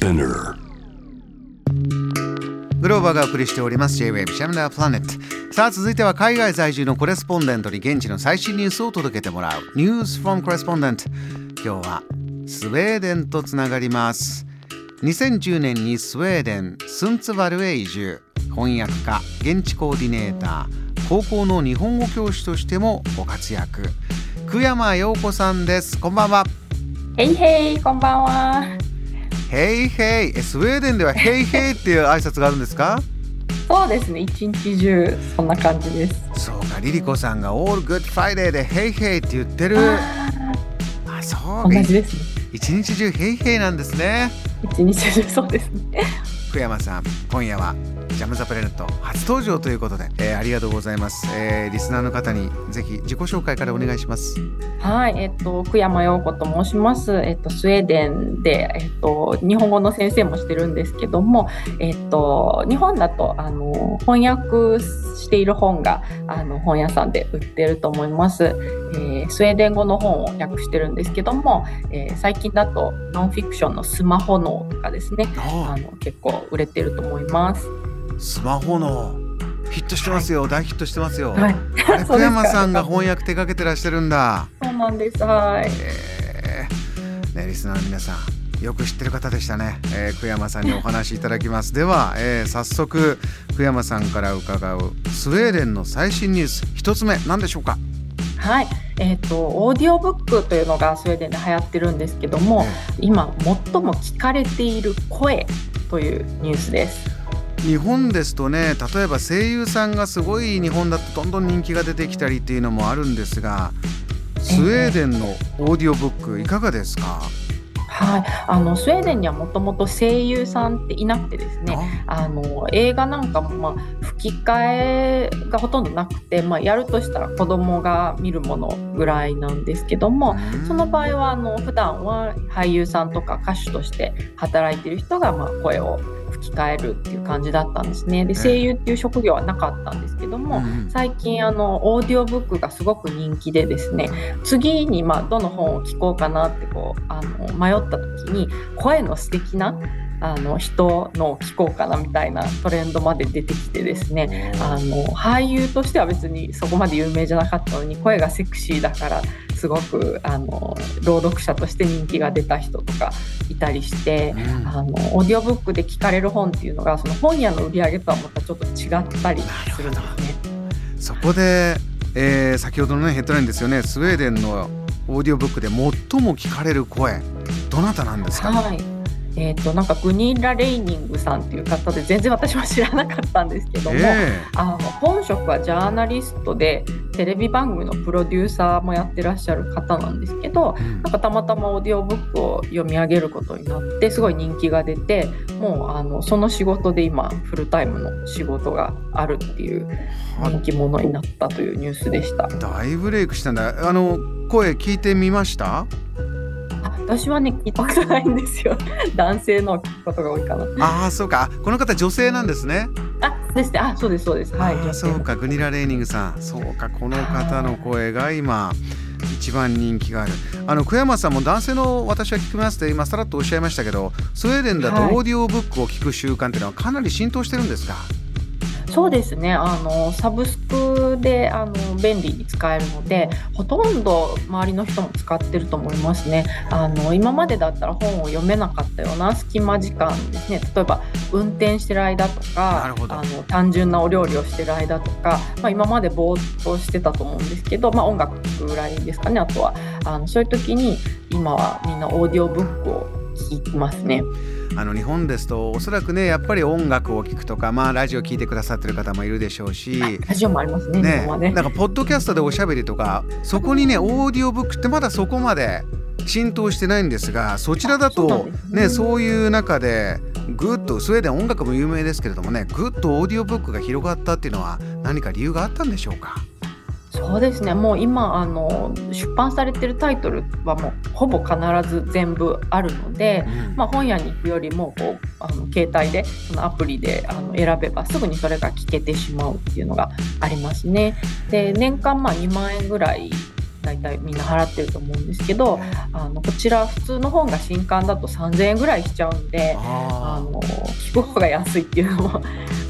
Spinner. グローバーがお送りしております。J-Wave シャムダープラネットさあ続いては海外在住のコレスポンデントに現地の最新ニュースを届けてもらう。News from Correspondent 今日はスウェーデンとつながります。2010年にスウェーデンスンツバルへ移住。翻訳家現地コーディネーター高校の日本語教師としてもご活躍。久山陽子さんです。こんばんは。ヘイヘイこんばんはヘイヘイ。スウェーデンではヘイヘイっていう挨拶があるんですか？そうですね。一日中そんな感じです。そうか。リリコさんが All Good Friday でヘイヘイって言ってる。あそう同じですね。一日中ヘイヘイなんですね。一日中そうですね。福山さん今夜はジャムザプレネット初登場ということで、えー、ありがとうございます、えー、リスナーの方にぜひ自己紹介からお願いします。はいえっと福山陽子と申します。えっとスウェーデンでえっと日本語の先生もしてるんですけどもえっと日本だとあの翻訳している本があの本屋さんで売ってると思います、えー、スウェーデン語の本を訳してるんですけども、えー、最近だとノンフィクションのスマホ脳とかですねあの結構売れてると思いますスマホのヒットしてますよ、はい、大ヒットしてますよ。はい、福 山さんが翻訳手掛けてらっしゃるんだ。そうなんです。はい。えー、ねリスナーの皆さん。よく知ってる方でしたね、えー、久山さんにお話しいただきますでは、えー、早速久山さんから伺うスウェーデンの最新ニュース一つ目何でしょうか？はい、えーと、オーディオブックというのがスウェーデンで流行ってるんですけども、えー、今最も聞かれている声というニュースです日本ですとね例えば声優さんがすごい日本だとどんどん人気が出てきたりっていうのもあるんですがスウェーデンのオーディオブックいかがですか、はい、あのスウェーデンにはもともと声優さんっていなくてですねあ。の映画なんかも、まあ、吹き替えがほとんどなくて、まあ、やるとしたら子供が見るものぐらいなんですけどもその場合はあの普段は俳優さんとか歌手として働いてる人がまあ声を吹き替えるっていう感じだったんですね。で声優っていう職業はなかったんですけども、最近あのオーディオブックがすごく人気でですね次にまあどの本を聞こうかなってこうあの迷った時に声の素敵なあの人の聞こうかなみたいなトレンドまで出てきてですね。あの俳優としては別にそこまで有名じゃなかったのに声がセクシーだからすごくあの朗読者として人気が出た人とかいたりして、うん、あのオーディオブックで聞かれる本っていうのがその本屋の売り上げとはまたちょっと違ったりするんですね。そこで、えー、先ほどの、ね、ヘッドラインですよね。スウェーデンのオーディオブックで最も聞かれる声どなたなんですか、はいえーと、なんかグニーラ・レイニングさんっていう方で全然私も知らなかったんですけども、えー、あの本職はジャーナリストでテレビ番組のプロデューサーもやってらっしゃる方なんですけど、うん、なんかたまたまオーディオブックを読み上げることになってすごい人気が出てもうあのその仕事で今フルタイムの仕事があるっていう人気者になったというニュースでした。大ブレイクしたんだ。あの声聞いてみました？私はね聞いたことないんですよ。男性のことが多いかな。ああそうか。この方女性なんですね。あですね。あそうですそうです。はいそうかグニラ・レーニングさん。そうかこの方の声が今一番人気がある。あの久山さんも男性の私は聞きますって今さらっとおっしゃいましたけどスウェーデンだとオーディオブックを聞く習慣っていうのはかなり浸透してるんですか、はいそうですね。あのサブスクであの便利に使えるのでほとんど周りの人も使ってると思いますね。あの今までだったら本を読めなかったような隙間時間ですね。例えば運転してる間とかあの単純なお料理をしてる間とか、まあ、今までぼーっとしてたと思うんですけど、まあ、音楽聴くぐらいですかね。あとはあのそういう時に今はみんなオーディオブックを聞きますね。あの日本ですとおそらくねやっぱり音楽を聴くとかまあラジオ聴いてくださってる方もいるでしょうしラジオもありますねねね。なんかポッドキャストでおしゃべりとかそこにねオーディオブックってまだそこまで浸透してないんですがそちらだとねそういう中でぐっとスウェーデン音楽も有名ですけれどもねぐっとオーディオブックが広がったっていうのは何か理由があったんでしょうか？そうですね。もう今あの出版されてるタイトルはもうほぼ必ず全部あるので、うん、まあ、本屋に行くよりもこうあの携帯でそのアプリであの選べばすぐにそれが聞けてしまうっていうのがありますね。で年間まあ2万円ぐらい大体みんな払ってると思うんですけどあのこちら普通の本が新刊だと3000円ぐらいしちゃうんであの聞く方が安いっていうのも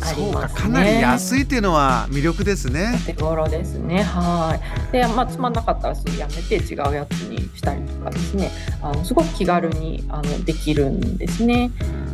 ありますね。かなり安いっていうのは魅力ですね。手頃ですね。はい。で、まあつまんなかったらすぐやめて違うやつにしたりとかですね。あのすごく気軽にあのできるんですね。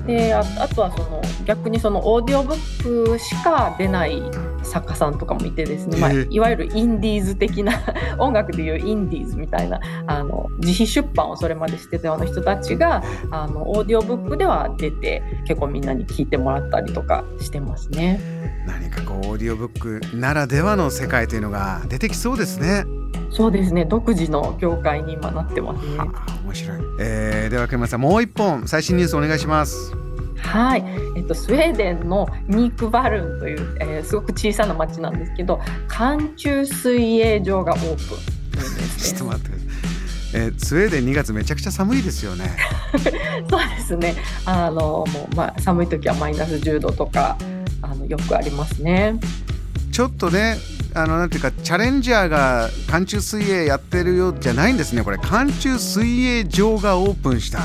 でああとはその逆にそのオーディオブックしか出ない作家さんとかもいてですね、まあ、いわゆるインディーズ的な 音楽でいうインディーズみたいなあの自費出版をそれまでしてたような人たちがあのオーディオブックでは出て結構みんなに聞いてもらったりとかしてますね。何かこうオーディオブックならではの世界というのが出てきそうですね。そうですね独自の業界に今なってますね。面白い、えー、では久山さんもう一本最新ニュースお願いします。はい、えっと、スウェーデンのニークバルンという、えー、すごく小さな町なんですけど寒中水泳場がオープンちょっと待ってえー、スウェーデン2月めちゃくちゃ寒いですよね。そうですね。あのもうまあ寒い時はマイナス10度とかよくありますね。ちょっとねあのなんていうかチャレンジャーが寒中水泳やってるよじゃないんですね。これ寒中水泳場がオープンした。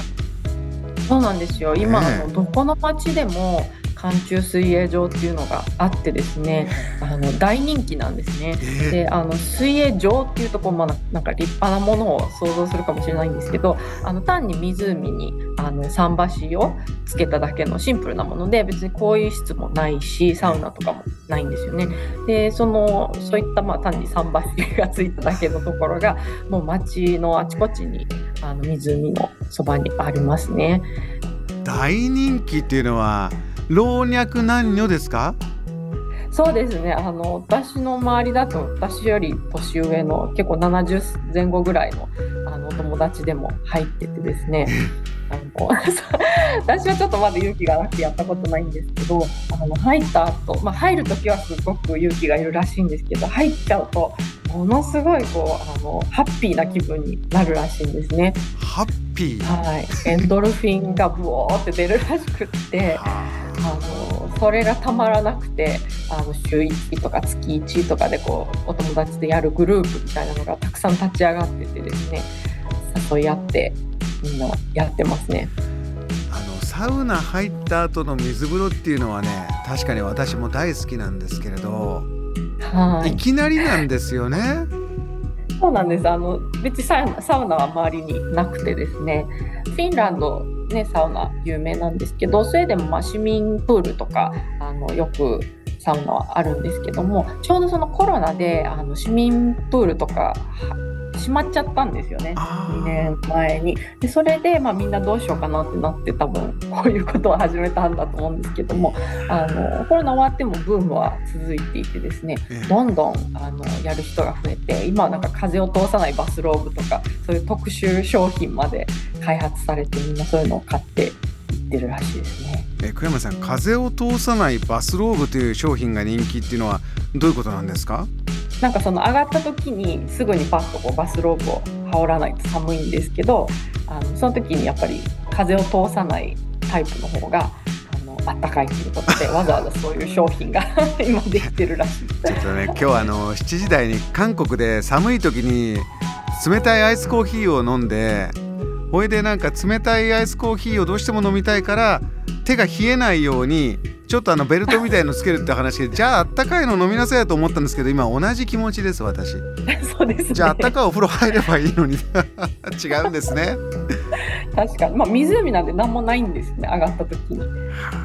そうなんですよ。今、あのどこの町でも寒中水泳場っていうのがあってですねあの大人気なんですね。であの水泳場っていうとこう、まあ、なんか立派なものを想像するかもしれないんですけどあの単に湖にあの桟橋をつけただけのシンプルなもので別に更衣室もないしサウナとかもないんですよね。でそのそういったまあ単に桟橋がついただけのところがもう街のあちこちにあの湖のそばにありますね。大人気っていうのは老若男女ですか？そうですねあの私の周りだと私より年上の結構70前後ぐらいのあの友達でも入っててですね あの 私はちょっとまだ勇気がなくてやったことないんですけどあの入った後、まあ入る時はすごく勇気がいるらしいんですけど入っちゃうとものすごいこうあのハッピーな気分になるらしいんですね。ハッピー？はい。エンドルフィンがブオーって出るらしくってあ。のそれがたまらなくてあの週1とか月1とかでこうお友達でやるグループみたいなのがたくさん立ち上がっててですね誘い合ってみんなやってますね。あのサウナ入った後の水風呂っていうのはね確かに私も大好きなんですけれど、はい、いきなりなんですよね。そうなんですあの別にサウナは周りになくてですねフィンランドね、サウナ有名なんですけどスウェーデンもまあ市民プールとかあのよくサウナはあるんですけどもちょうどそのコロナであの市民プールとか閉まっちゃったんですよね。2年前に。でそれで、まあ、みんなどうしようかなってなって多分 こういうことを始めたんだと思うんですけどもあのコロナ終わってもブームは続いていてですねどんどんあのやる人が増えて今はなんか風を通さないバスローブとかそういう特殊商品まで開発されてみんなそういうのを買っていってるらしいですね。え久山さん風を通さないバスローブという商品が人気っていうのはどういうことなんですか？なんかその上がった時にすぐにパッとこうバスローブを羽織らないと寒いんですけどあのその時にやっぱり風を通さないタイプの方があのあったかいということで わざわざそういう商品が 今できてるらしい。ちょっとね今日あの7時台に韓国で寒い時に冷たいアイスコーヒーを飲んでほいでなんか冷たいアイスコーヒーをどうしても飲みたいから手が冷えないようにちょっとあのベルトみたいのつけるって話でじゃああったかいの飲みなさいと思ったんですけど今同じ気持ちです私。そうです、ね、じゃああったかいお風呂入ればいいのに。違うんですね。確かに。まあ湖なんて何もないんですね上がった時に。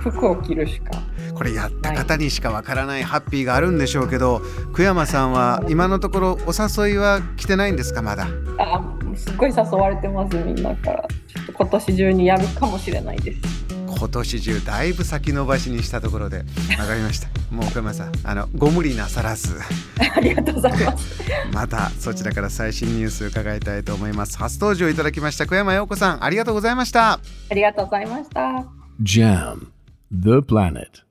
服を着るしか。これやった方にしかわからないハッピーがあるんでしょうけど久山さんは今のところお誘いは来てないんですかまだ？あすっごい誘われてますみんなから。ちょっと今年中にやるかもしれないです今年中だいぶ先延ばしにしたところで 分かりました。もう岡山さんあのご無理なさらず。ありがとうございます。またそちらから最新ニュース伺いたいと思います。初登場いただきました小山陽子さんありがとうございました。ありがとうございました。JAM The Planet